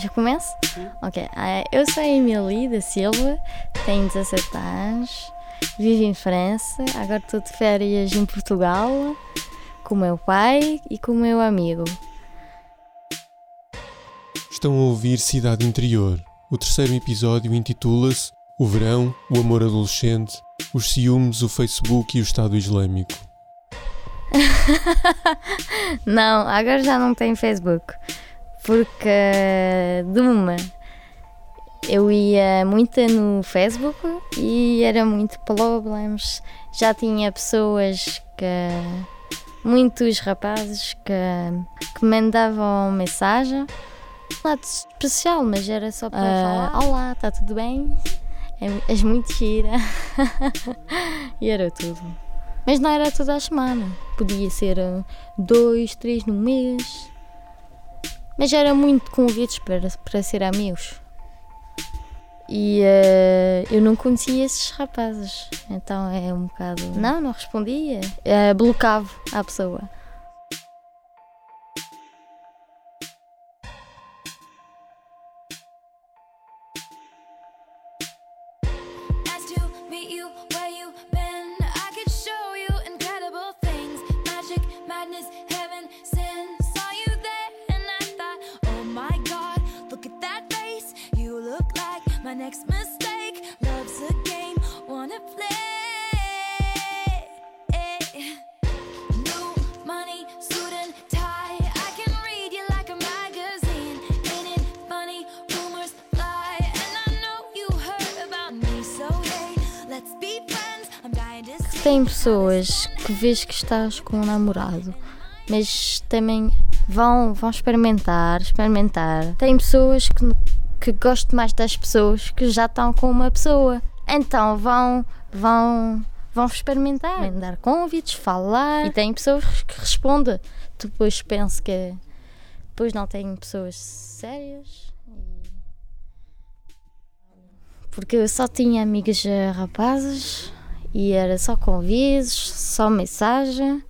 Já começo? Ok. Ah, eu sou a Emily da Silva, tenho 17 anos, vivo em França, agora estou de férias em Portugal com o meu pai e com o meu amigo. Estão a ouvir Cidade Interior. O terceiro episódio intitula-se O Verão, o Amor Adolescente, os Ciúmes, o Facebook e o Estado Islâmico. não, agora já não tenho Facebook. Porque de uma eu ia muito no Facebook e era muito problemas. Já tinha pessoas que. muitos rapazes que, que mandavam mensagem. Nada especial, mas era só para uh, falar: Olá, está tudo bem? É, és muito gira. e era tudo. Mas não era toda a semana. Podia ser ah, dois, três no mês. Mas era muito convites para, para ser amigos. E uh, eu não conhecia esses rapazes. Então é um bocado. Não, não respondia. Uh, blocava a pessoa. Tem pessoas que vês que estás com um namorado, mas também vão, vão experimentar, experimentar. Tem pessoas que que gosto mais das pessoas que já estão com uma pessoa. Então vão, vão, vão experimentar, mandar convites, falar. E tem pessoas que respondem. Depois penso que depois não tem pessoas sérias. Porque eu só tinha amigas rapazes e era só convites, só mensagem.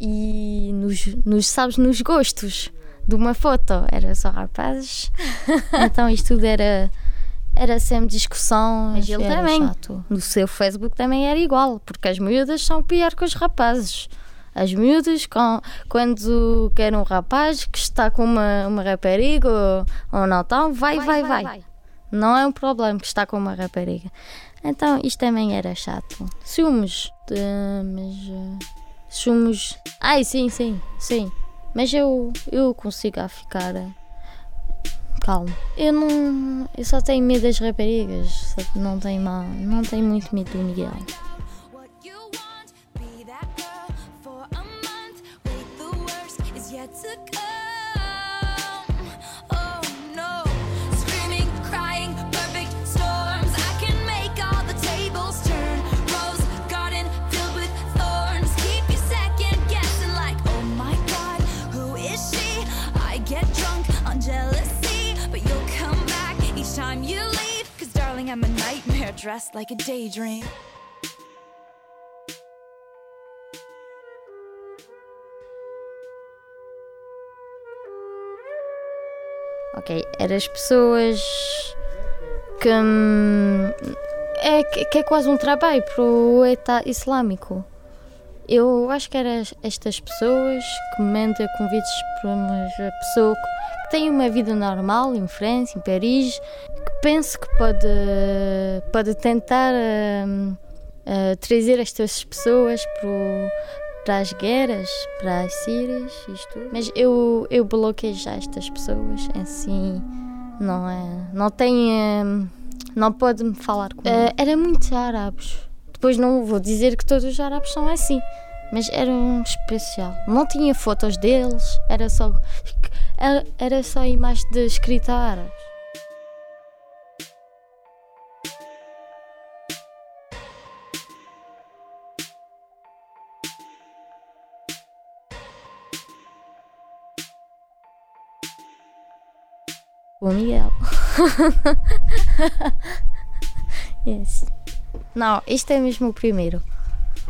e nos, nos, sabes, nos gostos de uma foto, era só rapazes. então isto tudo era, era sempre discussão. Mas ele também. Chato. No seu Facebook também era igual, porque as miúdas são pior que os rapazes. As miúdas, com, quando quer um rapaz que está com uma, uma rapariga ou, ou não então vai vai, vai, vai, vai. Não é um problema que está com uma rapariga. Então isto também era chato. Ciúmes. De, mas. Uh, somos. Ai, sim, sim, sim. Mas eu, eu consigo ficar eh, calmo. Eu não. Eu só tenho medo das raparigas. Não tenho, mal, não tenho muito medo do Miguel. Dressed like a daydream. Ok, eram as pessoas que, hum, é, que é quase um trabalho para o Estado Islâmico. Eu acho que eram estas pessoas que mandam convites para uma pessoa que tem uma vida normal em França, em Paris, penso que pode, pode tentar uh, uh, trazer estas pessoas pro, para as guerras, para as sírias, isto. Mas eu, eu bloqueei já estas pessoas, assim, não é. Não tem. Uh, não pode me falar comigo. Uh, era muitos árabes. Depois não vou dizer que todos os árabes são assim, mas era um especial. Não tinha fotos deles, era só. Era, era só imagem de escrita árabe. O Miguel. yes. Não, este é mesmo o primeiro.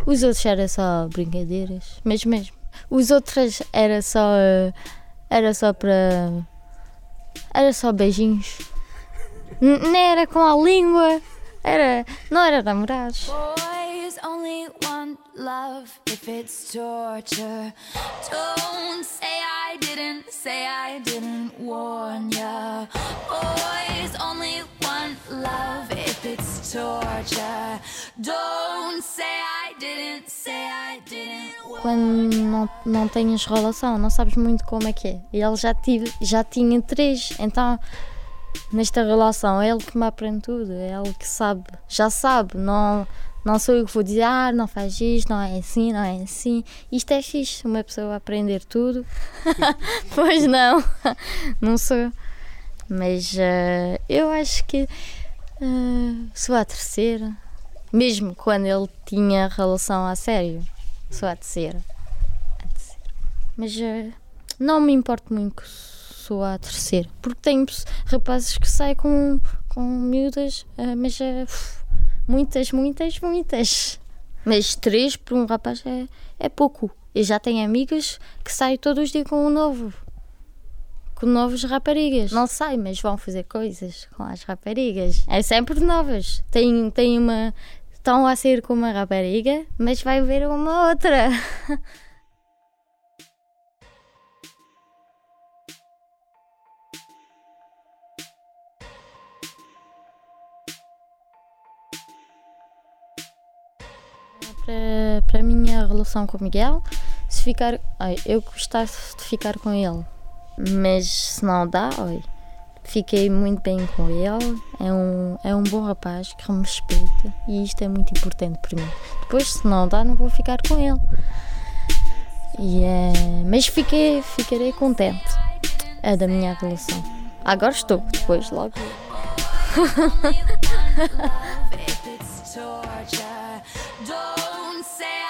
Os outros eram só brincadeiras, mas mesmo. Os outros era só. Era só para. Era só beijinhos. N nem era com a língua. Era. Não era namorados. Boys only want love if it's torture. Don't say I didn't, say I didn't warn ya. Only want love if it's torture. Don't say I didn't, say I didn't. Quando não, não tens relação, não sabes muito como é que é. E ele já, tive, já tinha três, então nesta relação é ele que me aprende tudo, é ele que sabe, já sabe, não, não sou eu que vou dizer, ah, não faz isto, não é assim, não é assim. Isto é fixe, uma pessoa aprender tudo. pois não, não sou. Mas uh, eu acho que uh, sou a terceira, mesmo quando ele tinha relação a sério, sou a terceira. A terceira. Mas uh, não me importo muito sou a terceira. Porque tenho rapazes que saem com, com miúdas, mas uh, muitas, muitas, muitas. Mas três para um rapaz é, é pouco. Eu já tenho amigas que saem todos os dias com um novo. Com novas raparigas. Não sei, mas vão fazer coisas com as raparigas. É sempre novas. Tem, tem uma. Estão a sair com uma rapariga, mas vai ver uma outra. para, para a minha relação com o Miguel, se ficar. Ai, eu gostasse de ficar com ele, mas se não dá, fiquei muito bem com ele. É um, é um bom rapaz que me respeita e isto é muito importante para mim. Depois, se não dá, não vou ficar com ele. E, é, mas fiquei, ficarei contente é da minha relação. Agora estou, depois logo. and say